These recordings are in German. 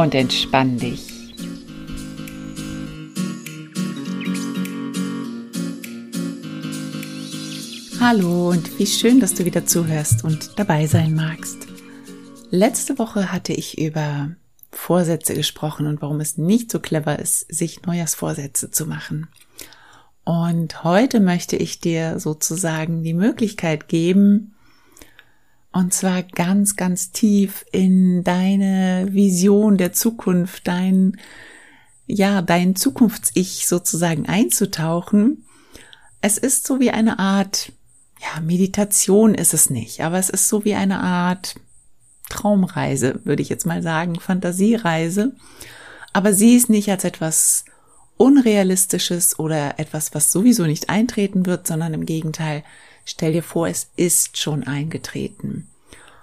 Und entspann dich. Hallo und wie schön, dass du wieder zuhörst und dabei sein magst. Letzte Woche hatte ich über Vorsätze gesprochen und warum es nicht so clever ist, sich Neujahrsvorsätze zu machen. Und heute möchte ich dir sozusagen die Möglichkeit geben, und zwar ganz, ganz tief in deine Vision der Zukunft, dein, ja, dein Zukunfts-Ich sozusagen einzutauchen. Es ist so wie eine Art, ja, Meditation ist es nicht, aber es ist so wie eine Art Traumreise, würde ich jetzt mal sagen, Fantasiereise. Aber sieh es nicht als etwas Unrealistisches oder etwas, was sowieso nicht eintreten wird, sondern im Gegenteil, stell dir vor, es ist schon eingetreten.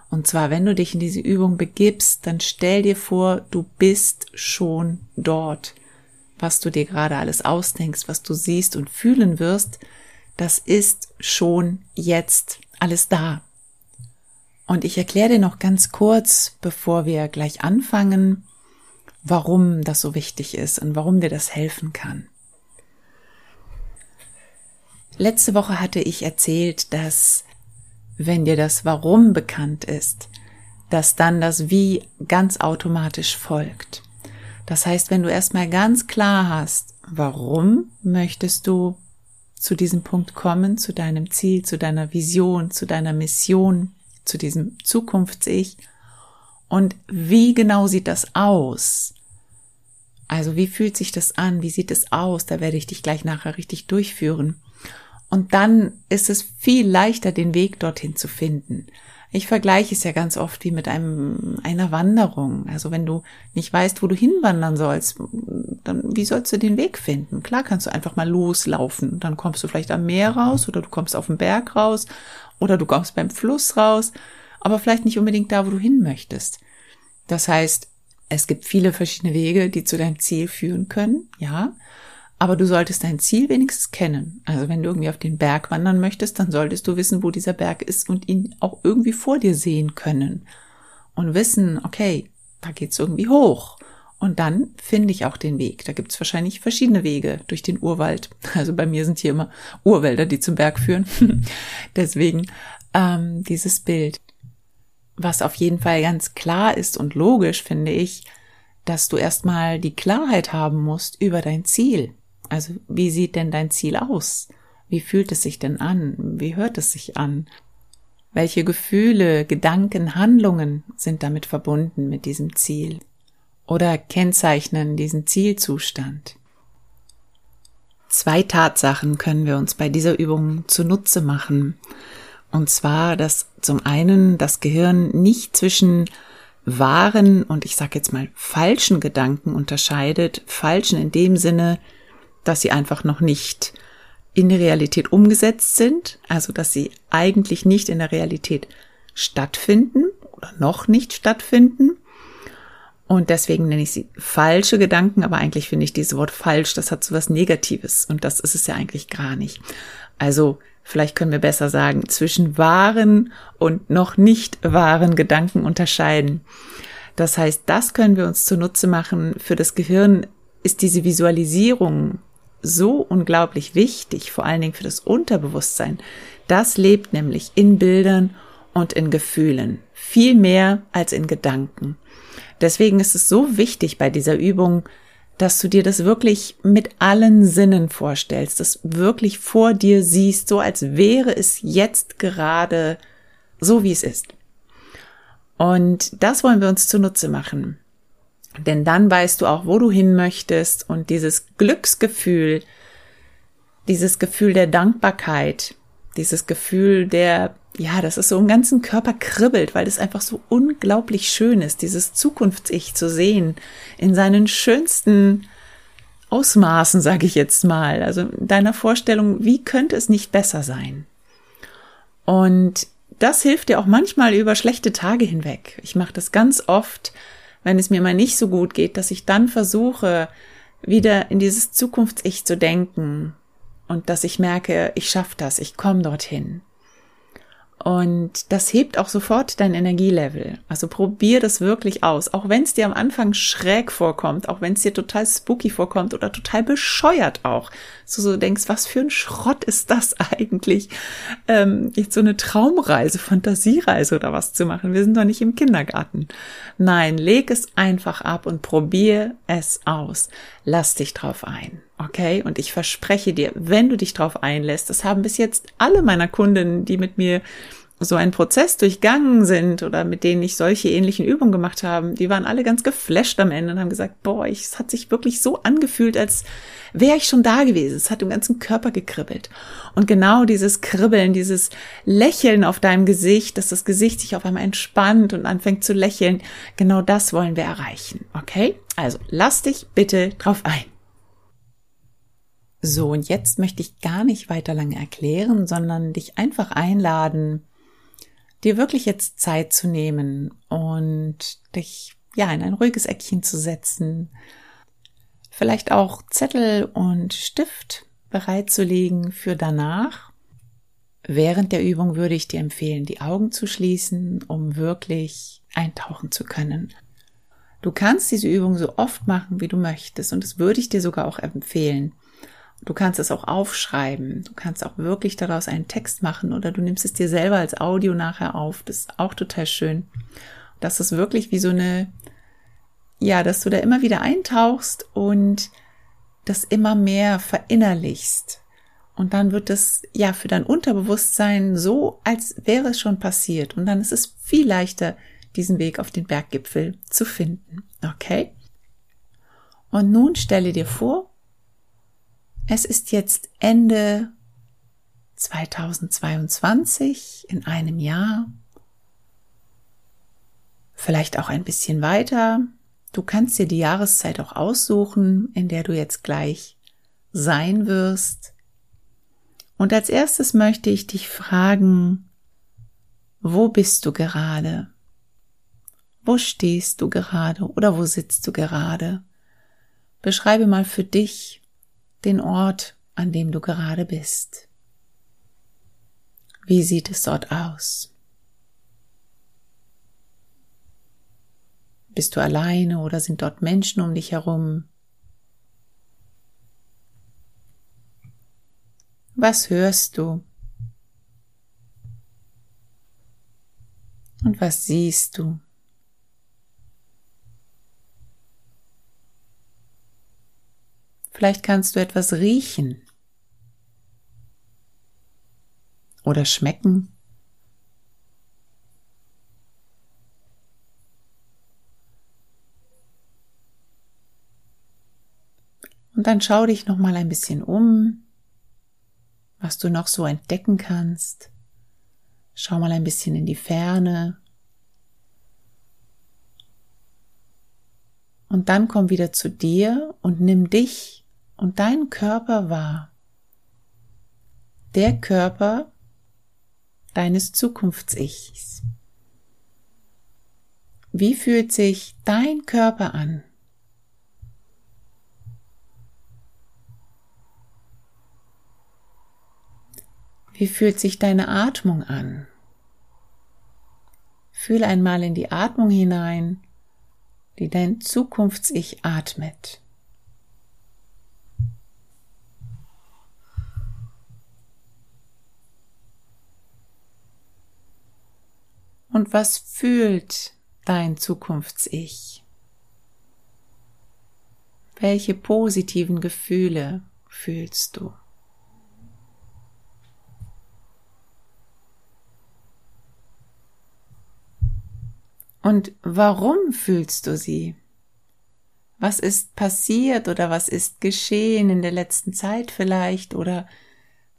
Und zwar, wenn du dich in diese Übung begibst, dann stell dir vor, du bist schon dort. Was du dir gerade alles ausdenkst, was du siehst und fühlen wirst, das ist schon jetzt alles da. Und ich erkläre dir noch ganz kurz, bevor wir gleich anfangen, warum das so wichtig ist und warum dir das helfen kann. Letzte Woche hatte ich erzählt, dass wenn dir das Warum bekannt ist, dass dann das Wie ganz automatisch folgt. Das heißt, wenn du erstmal ganz klar hast, warum möchtest du zu diesem Punkt kommen, zu deinem Ziel, zu deiner Vision, zu deiner Mission, zu diesem Zukunfts-Ich. Und wie genau sieht das aus? Also wie fühlt sich das an? Wie sieht es aus? Da werde ich dich gleich nachher richtig durchführen. Und dann ist es viel leichter, den Weg dorthin zu finden. Ich vergleiche es ja ganz oft wie mit einem, einer Wanderung. Also wenn du nicht weißt, wo du hinwandern sollst, dann wie sollst du den Weg finden? Klar kannst du einfach mal loslaufen. Dann kommst du vielleicht am Meer raus oder du kommst auf den Berg raus oder du kommst beim Fluss raus, aber vielleicht nicht unbedingt da, wo du hin möchtest. Das heißt, es gibt viele verschiedene Wege, die zu deinem Ziel führen können, ja. Aber du solltest dein Ziel wenigstens kennen. Also wenn du irgendwie auf den Berg wandern möchtest, dann solltest du wissen, wo dieser Berg ist und ihn auch irgendwie vor dir sehen können. Und wissen, okay, da geht's irgendwie hoch. Und dann finde ich auch den Weg. Da gibt's wahrscheinlich verschiedene Wege durch den Urwald. Also bei mir sind hier immer Urwälder, die zum Berg führen. Deswegen ähm, dieses Bild. Was auf jeden Fall ganz klar ist und logisch, finde ich, dass du erstmal die Klarheit haben musst über dein Ziel. Also wie sieht denn dein Ziel aus? Wie fühlt es sich denn an? Wie hört es sich an? Welche Gefühle, Gedanken, Handlungen sind damit verbunden mit diesem Ziel? oder kennzeichnen diesen Zielzustand. Zwei Tatsachen können wir uns bei dieser Übung zunutze machen. Und zwar, dass zum einen das Gehirn nicht zwischen wahren und ich sage jetzt mal falschen Gedanken unterscheidet. Falschen in dem Sinne, dass sie einfach noch nicht in der Realität umgesetzt sind, also dass sie eigentlich nicht in der Realität stattfinden oder noch nicht stattfinden. Und deswegen nenne ich sie falsche Gedanken, aber eigentlich finde ich dieses Wort falsch, das hat so was Negatives und das ist es ja eigentlich gar nicht. Also vielleicht können wir besser sagen, zwischen wahren und noch nicht wahren Gedanken unterscheiden. Das heißt, das können wir uns zunutze machen. Für das Gehirn ist diese Visualisierung so unglaublich wichtig, vor allen Dingen für das Unterbewusstsein. Das lebt nämlich in Bildern und in Gefühlen, viel mehr als in Gedanken. Deswegen ist es so wichtig bei dieser Übung, dass du dir das wirklich mit allen Sinnen vorstellst, das wirklich vor dir siehst, so als wäre es jetzt gerade so, wie es ist. Und das wollen wir uns zunutze machen. Denn dann weißt du auch, wo du hin möchtest und dieses Glücksgefühl, dieses Gefühl der Dankbarkeit, dieses Gefühl der ja, dass es so im ganzen Körper kribbelt, weil es einfach so unglaublich schön ist, dieses Zukunfts-Ich zu sehen in seinen schönsten Ausmaßen, sage ich jetzt mal. Also in deiner Vorstellung, wie könnte es nicht besser sein? Und das hilft dir auch manchmal über schlechte Tage hinweg. Ich mache das ganz oft, wenn es mir mal nicht so gut geht, dass ich dann versuche, wieder in dieses Zukunfts-Ich zu denken und dass ich merke, ich schaffe das, ich komme dorthin. Und das hebt auch sofort dein Energielevel. Also probier das wirklich aus. Auch wenn es dir am Anfang schräg vorkommt, auch wenn es dir total spooky vorkommt oder total bescheuert auch. So so denkst, was für ein Schrott ist das eigentlich? Ähm, jetzt so eine Traumreise, Fantasiereise oder was zu machen. Wir sind doch nicht im Kindergarten. Nein, leg es einfach ab und probier es aus. Lass dich drauf ein. Okay, und ich verspreche dir, wenn du dich drauf einlässt, das haben bis jetzt alle meiner Kundinnen, die mit mir so einen Prozess durchgangen sind oder mit denen ich solche ähnlichen Übungen gemacht habe, die waren alle ganz geflasht am Ende und haben gesagt, boah, ich, es hat sich wirklich so angefühlt, als wäre ich schon da gewesen. Es hat im ganzen Körper gekribbelt. Und genau dieses Kribbeln, dieses Lächeln auf deinem Gesicht, dass das Gesicht sich auf einmal entspannt und anfängt zu lächeln, genau das wollen wir erreichen. Okay? Also lass dich bitte drauf ein. So, und jetzt möchte ich gar nicht weiter lange erklären, sondern dich einfach einladen, dir wirklich jetzt Zeit zu nehmen und dich ja in ein ruhiges Eckchen zu setzen, vielleicht auch Zettel und Stift bereitzulegen für danach. Während der Übung würde ich dir empfehlen, die Augen zu schließen, um wirklich eintauchen zu können. Du kannst diese Übung so oft machen, wie du möchtest, und das würde ich dir sogar auch empfehlen. Du kannst es auch aufschreiben. Du kannst auch wirklich daraus einen Text machen oder du nimmst es dir selber als Audio nachher auf. Das ist auch total schön. Das ist wirklich wie so eine, ja, dass du da immer wieder eintauchst und das immer mehr verinnerlichst. Und dann wird es ja für dein Unterbewusstsein so, als wäre es schon passiert. Und dann ist es viel leichter, diesen Weg auf den Berggipfel zu finden. Okay? Und nun stelle dir vor, es ist jetzt Ende 2022 in einem Jahr, vielleicht auch ein bisschen weiter. Du kannst dir die Jahreszeit auch aussuchen, in der du jetzt gleich sein wirst. Und als erstes möchte ich dich fragen, wo bist du gerade? Wo stehst du gerade oder wo sitzt du gerade? Beschreibe mal für dich, den Ort, an dem du gerade bist. Wie sieht es dort aus? Bist du alleine oder sind dort Menschen um dich herum? Was hörst du? Und was siehst du? Vielleicht kannst du etwas riechen oder schmecken. Und dann schau dich noch mal ein bisschen um, was du noch so entdecken kannst. Schau mal ein bisschen in die Ferne. Und dann komm wieder zu dir und nimm dich und dein Körper wahr. Der Körper deines Zukunfts-Ichs. Wie fühlt sich dein Körper an? Wie fühlt sich deine Atmung an? Fühl einmal in die Atmung hinein, die dein Zukunfts-Ich atmet. Und was fühlt dein Zukunfts-Ich? Welche positiven Gefühle fühlst du? Und warum fühlst du sie? Was ist passiert oder was ist geschehen in der letzten Zeit vielleicht oder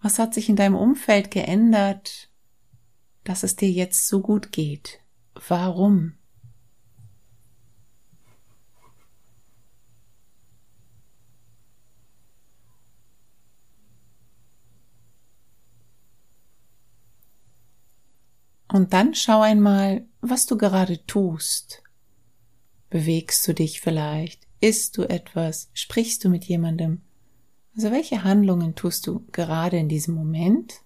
was hat sich in deinem Umfeld geändert, dass es dir jetzt so gut geht? Warum? Und dann schau einmal, was du gerade tust. Bewegst du dich vielleicht? Isst du etwas? Sprichst du mit jemandem? Also welche Handlungen tust du gerade in diesem Moment?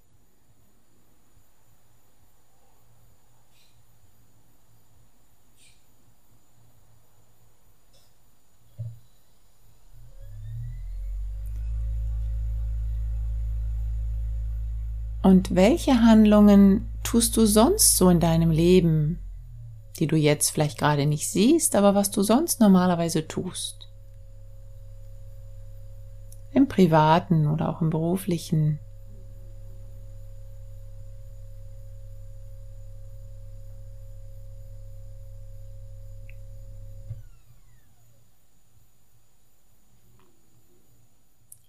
Und welche Handlungen tust du sonst so in deinem Leben, die du jetzt vielleicht gerade nicht siehst, aber was du sonst normalerweise tust? Im privaten oder auch im beruflichen.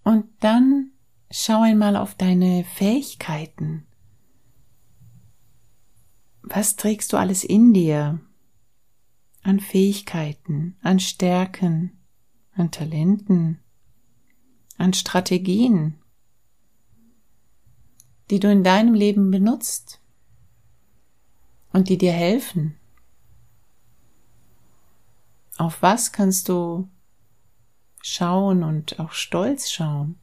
Und dann schau einmal auf deine Fähigkeiten. Was trägst du alles in dir? An Fähigkeiten, an Stärken, an Talenten, an Strategien, die du in deinem Leben benutzt und die dir helfen. Auf was kannst du schauen und auch stolz schauen?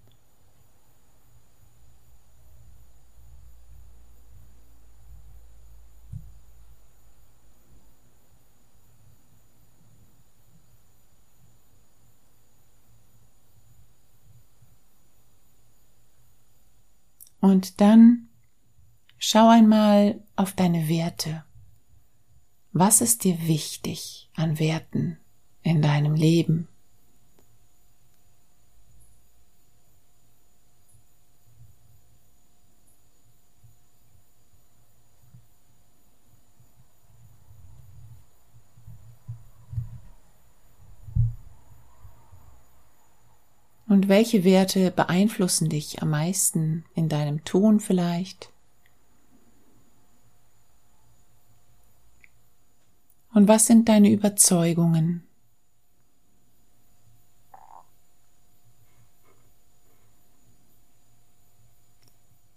Und dann schau einmal auf deine Werte. Was ist dir wichtig an Werten in deinem Leben? Und welche Werte beeinflussen dich am meisten in deinem Tun vielleicht? Und was sind deine Überzeugungen?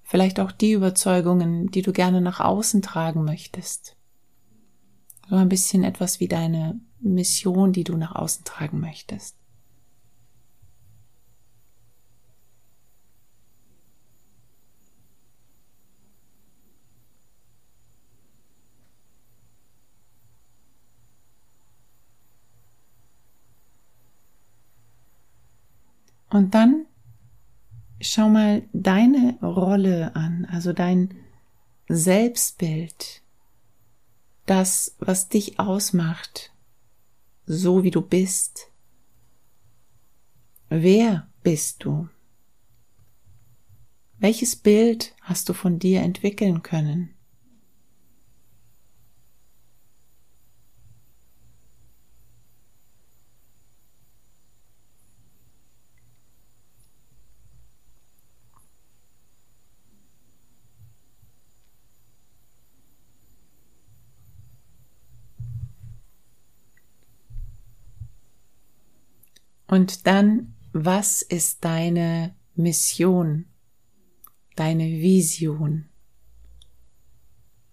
Vielleicht auch die Überzeugungen, die du gerne nach außen tragen möchtest. So ein bisschen etwas wie deine Mission, die du nach außen tragen möchtest. Und dann schau mal deine Rolle an, also dein Selbstbild, das, was dich ausmacht, so wie du bist. Wer bist du? Welches Bild hast du von dir entwickeln können? Und dann, was ist deine Mission, deine Vision?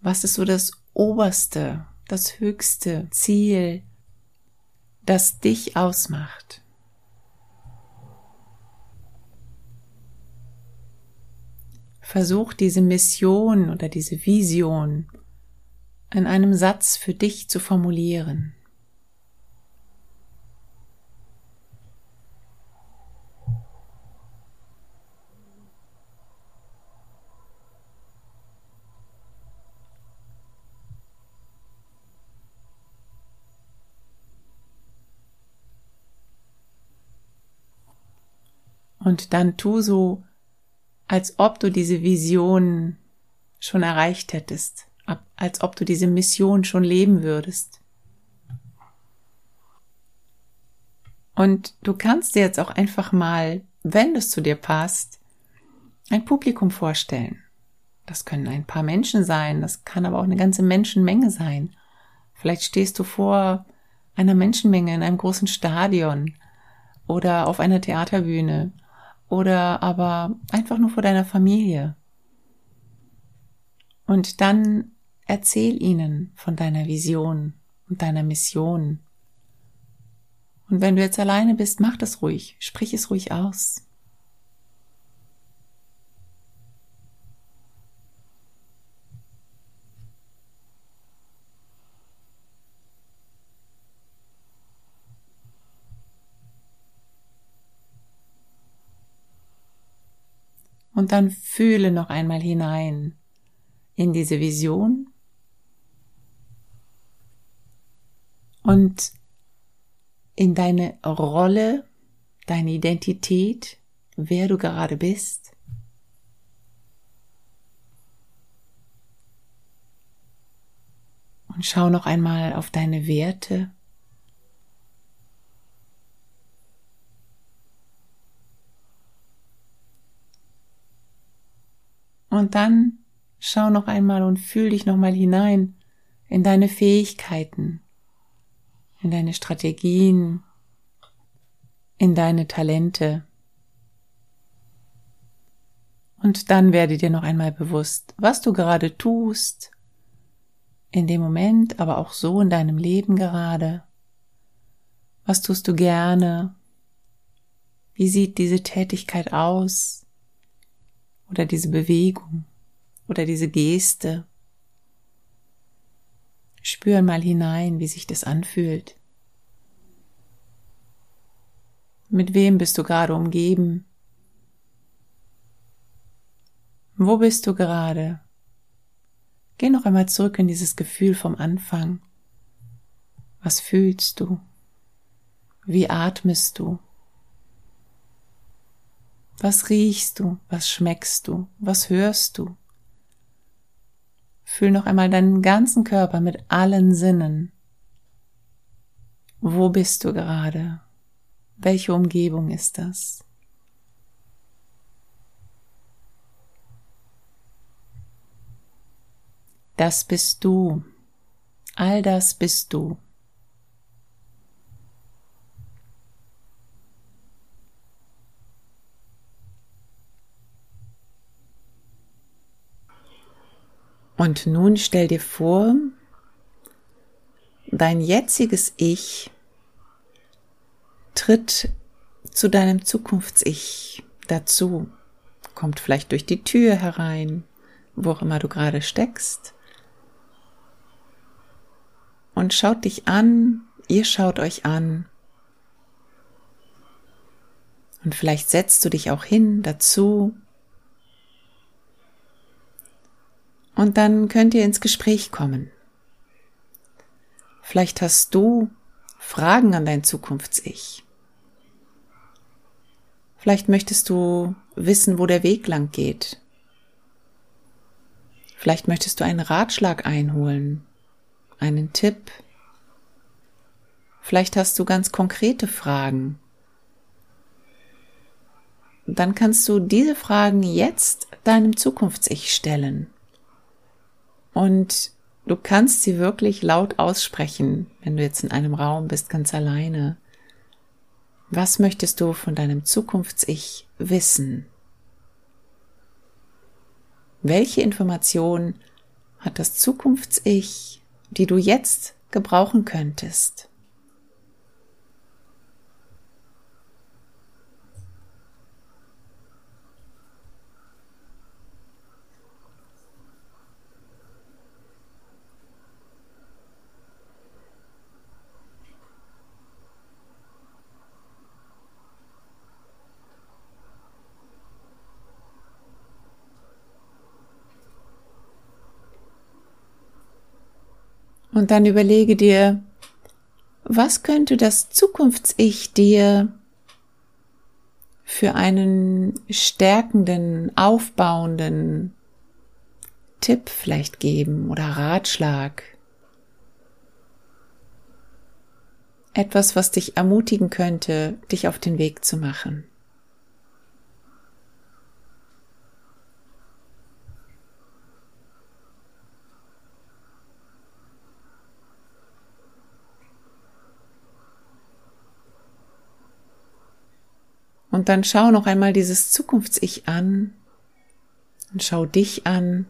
Was ist so das oberste, das höchste Ziel, das dich ausmacht? Versuch diese Mission oder diese Vision in einem Satz für dich zu formulieren. Und dann tu so, als ob du diese Vision schon erreicht hättest, als ob du diese Mission schon leben würdest. Und du kannst dir jetzt auch einfach mal, wenn es zu dir passt, ein Publikum vorstellen, Das können ein paar Menschen sein, das kann aber auch eine ganze Menschenmenge sein. Vielleicht stehst du vor einer Menschenmenge in einem großen Stadion oder auf einer Theaterbühne oder aber einfach nur vor deiner Familie. Und dann erzähl ihnen von deiner Vision und deiner Mission. Und wenn du jetzt alleine bist, mach das ruhig, sprich es ruhig aus. Und dann fühle noch einmal hinein in diese Vision und in deine Rolle, deine Identität, wer du gerade bist. Und schau noch einmal auf deine Werte. Und dann schau noch einmal und fühl dich noch mal hinein in deine Fähigkeiten, in deine Strategien, in deine Talente. Und dann werde dir noch einmal bewusst, was du gerade tust, in dem Moment, aber auch so in deinem Leben gerade. Was tust du gerne? Wie sieht diese Tätigkeit aus? Oder diese Bewegung oder diese Geste. Spür mal hinein, wie sich das anfühlt. Mit wem bist du gerade umgeben? Wo bist du gerade? Geh noch einmal zurück in dieses Gefühl vom Anfang. Was fühlst du? Wie atmest du? Was riechst du? Was schmeckst du? Was hörst du? Fühl noch einmal deinen ganzen Körper mit allen Sinnen. Wo bist du gerade? Welche Umgebung ist das? Das bist du. All das bist du. Und nun stell dir vor, dein jetziges Ich tritt zu deinem Zukunfts-Ich dazu, kommt vielleicht durch die Tür herein, wo auch immer du gerade steckst, und schaut dich an, ihr schaut euch an. Und vielleicht setzt du dich auch hin dazu Und dann könnt ihr ins Gespräch kommen. Vielleicht hast du Fragen an dein Zukunfts-Ich. Vielleicht möchtest du wissen, wo der Weg lang geht. Vielleicht möchtest du einen Ratschlag einholen, einen Tipp. Vielleicht hast du ganz konkrete Fragen. Dann kannst du diese Fragen jetzt deinem Zukunfts-Ich stellen. Und du kannst sie wirklich laut aussprechen, wenn du jetzt in einem Raum bist, ganz alleine. Was möchtest du von deinem Zukunfts-Ich wissen? Welche Information hat das Zukunfts-Ich, die du jetzt gebrauchen könntest? Und dann überlege dir, was könnte das Zukunfts-Ich dir für einen stärkenden, aufbauenden Tipp vielleicht geben oder Ratschlag? Etwas, was dich ermutigen könnte, dich auf den Weg zu machen. Und dann schau noch einmal dieses Zukunfts-Ich an und schau dich an.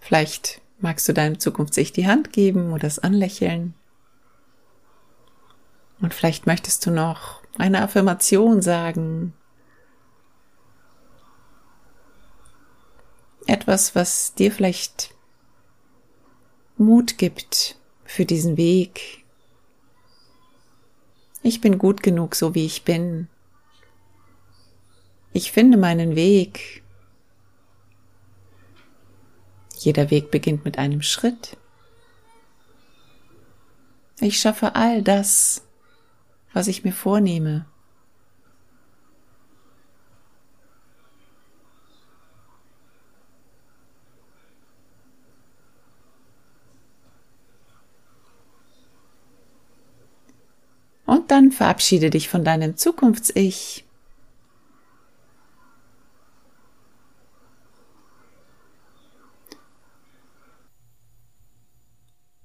Vielleicht magst du deinem Zukunfts-Ich die Hand geben oder es anlächeln. Und vielleicht möchtest du noch eine Affirmation sagen. Etwas, was dir vielleicht Mut gibt für diesen Weg. Ich bin gut genug, so wie ich bin. Ich finde meinen Weg. Jeder Weg beginnt mit einem Schritt. Ich schaffe all das, was ich mir vornehme. Verabschiede dich von deinem Zukunfts-Ich.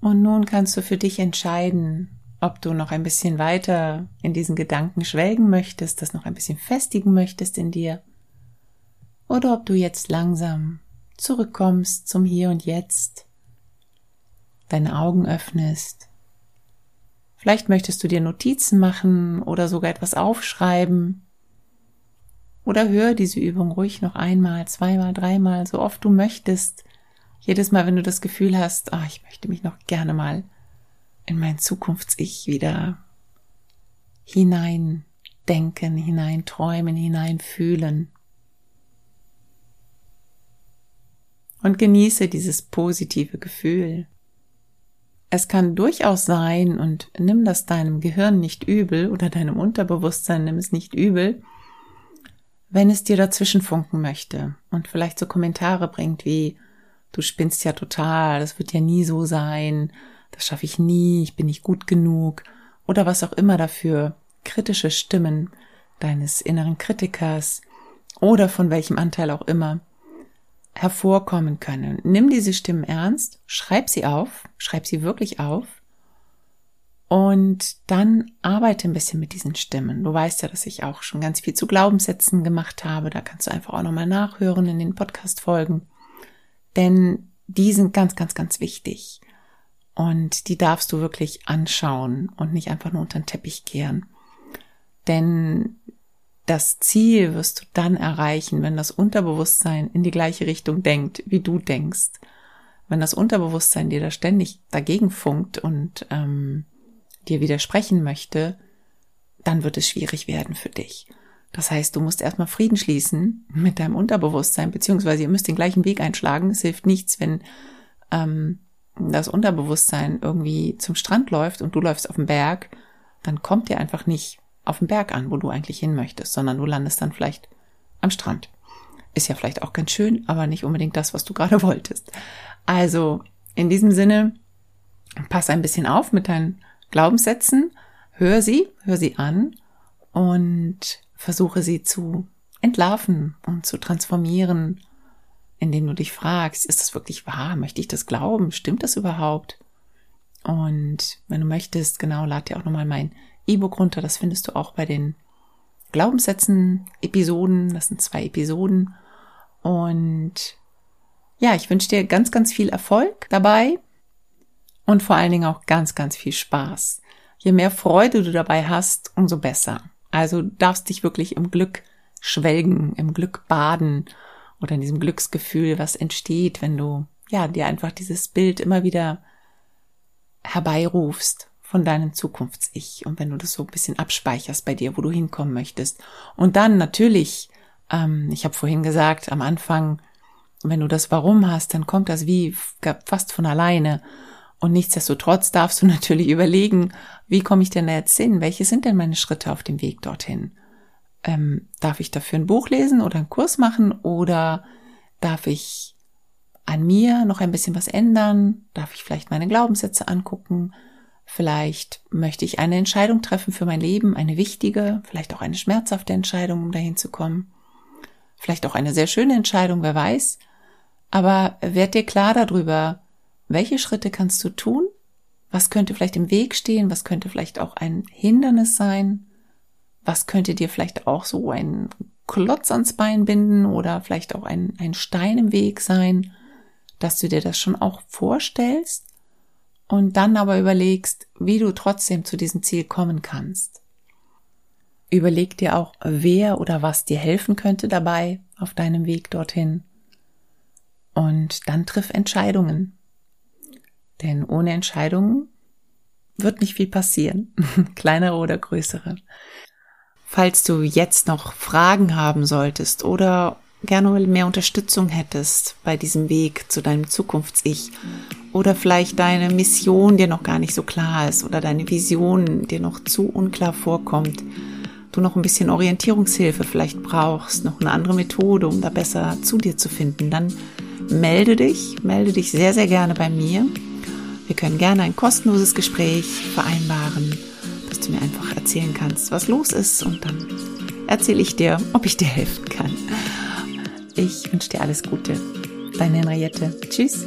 Und nun kannst du für dich entscheiden, ob du noch ein bisschen weiter in diesen Gedanken schwelgen möchtest, das noch ein bisschen festigen möchtest in dir, oder ob du jetzt langsam zurückkommst zum Hier und Jetzt, deine Augen öffnest. Vielleicht möchtest du dir Notizen machen oder sogar etwas aufschreiben. Oder hör diese Übung ruhig noch einmal, zweimal, dreimal, so oft du möchtest. Jedes Mal, wenn du das Gefühl hast, ah, ich möchte mich noch gerne mal in mein Zukunfts-Ich wieder hineindenken, hineinträumen, hineinfühlen. Und genieße dieses positive Gefühl. Es kann durchaus sein, und nimm das deinem Gehirn nicht übel oder deinem Unterbewusstsein nimm es nicht übel, wenn es dir dazwischen funken möchte und vielleicht so Kommentare bringt wie, du spinnst ja total, das wird ja nie so sein, das schaffe ich nie, ich bin nicht gut genug oder was auch immer dafür kritische Stimmen deines inneren Kritikers oder von welchem Anteil auch immer hervorkommen können. Nimm diese Stimmen ernst, schreib sie auf, schreib sie wirklich auf und dann arbeite ein bisschen mit diesen Stimmen. Du weißt ja, dass ich auch schon ganz viel zu Glaubenssätzen gemacht habe. Da kannst du einfach auch nochmal nachhören in den Podcast-Folgen. Denn die sind ganz, ganz, ganz wichtig. Und die darfst du wirklich anschauen und nicht einfach nur unter den Teppich kehren. Denn das Ziel wirst du dann erreichen, wenn das Unterbewusstsein in die gleiche Richtung denkt, wie du denkst. Wenn das Unterbewusstsein dir da ständig dagegen funkt und ähm, dir widersprechen möchte, dann wird es schwierig werden für dich. Das heißt, du musst erstmal Frieden schließen mit deinem Unterbewusstsein, beziehungsweise ihr müsst den gleichen Weg einschlagen. Es hilft nichts, wenn ähm, das Unterbewusstsein irgendwie zum Strand läuft und du läufst auf den Berg, dann kommt ihr einfach nicht auf den Berg an, wo du eigentlich hin möchtest, sondern du landest dann vielleicht am Strand. Ist ja vielleicht auch ganz schön, aber nicht unbedingt das, was du gerade wolltest. Also, in diesem Sinne, pass ein bisschen auf mit deinen Glaubenssätzen, hör sie, hör sie an und versuche sie zu entlarven und zu transformieren, indem du dich fragst, ist das wirklich wahr? Möchte ich das glauben? Stimmt das überhaupt? Und wenn du möchtest, genau, lad dir auch nochmal mein E-Book runter. Das findest du auch bei den Glaubenssätzen, Episoden. Das sind zwei Episoden. Und ja, ich wünsche dir ganz, ganz viel Erfolg dabei und vor allen Dingen auch ganz, ganz viel Spaß. Je mehr Freude du dabei hast, umso besser. Also darfst dich wirklich im Glück schwelgen, im Glück baden oder in diesem Glücksgefühl, was entsteht, wenn du ja dir einfach dieses Bild immer wieder herbeirufst von deinem Zukunfts-Ich und wenn du das so ein bisschen abspeicherst bei dir, wo du hinkommen möchtest. Und dann natürlich, ähm, ich habe vorhin gesagt, am Anfang, wenn du das Warum hast, dann kommt das wie fast von alleine. Und nichtsdestotrotz darfst du natürlich überlegen, wie komme ich denn da jetzt hin? Welche sind denn meine Schritte auf dem Weg dorthin? ähm, darf ich dafür ein Buch lesen oder einen Kurs machen oder darf ich an mir noch ein bisschen was ändern? Darf ich vielleicht meine Glaubenssätze angucken? Vielleicht möchte ich eine Entscheidung treffen für mein Leben, eine wichtige, vielleicht auch eine schmerzhafte Entscheidung, um dahin zu kommen. Vielleicht auch eine sehr schöne Entscheidung, wer weiß. Aber werd dir klar darüber, welche Schritte kannst du tun Was könnte vielleicht im Weg stehen? Was könnte vielleicht auch ein Hindernis sein? Was könnte dir vielleicht auch so ein Klotz ans Bein binden oder vielleicht auch ein, ein Stein im Weg sein, dass du dir das schon auch vorstellst und dann aber überlegst, wie du trotzdem zu diesem Ziel kommen kannst. Überleg dir auch, wer oder was dir helfen könnte dabei auf deinem Weg dorthin. Und dann triff Entscheidungen. Denn ohne Entscheidungen wird nicht viel passieren, kleinere oder größere. Falls du jetzt noch Fragen haben solltest oder gerne mehr Unterstützung hättest bei diesem Weg zu deinem Zukunfts-Ich oder vielleicht deine Mission dir noch gar nicht so klar ist oder deine Vision dir noch zu unklar vorkommt, du noch ein bisschen Orientierungshilfe vielleicht brauchst, noch eine andere Methode, um da besser zu dir zu finden, dann melde dich, melde dich sehr, sehr gerne bei mir. Wir können gerne ein kostenloses Gespräch vereinbaren dass du mir einfach erzählen kannst, was los ist und dann erzähle ich dir, ob ich dir helfen kann. Ich wünsche dir alles Gute. Deine Henriette. Tschüss.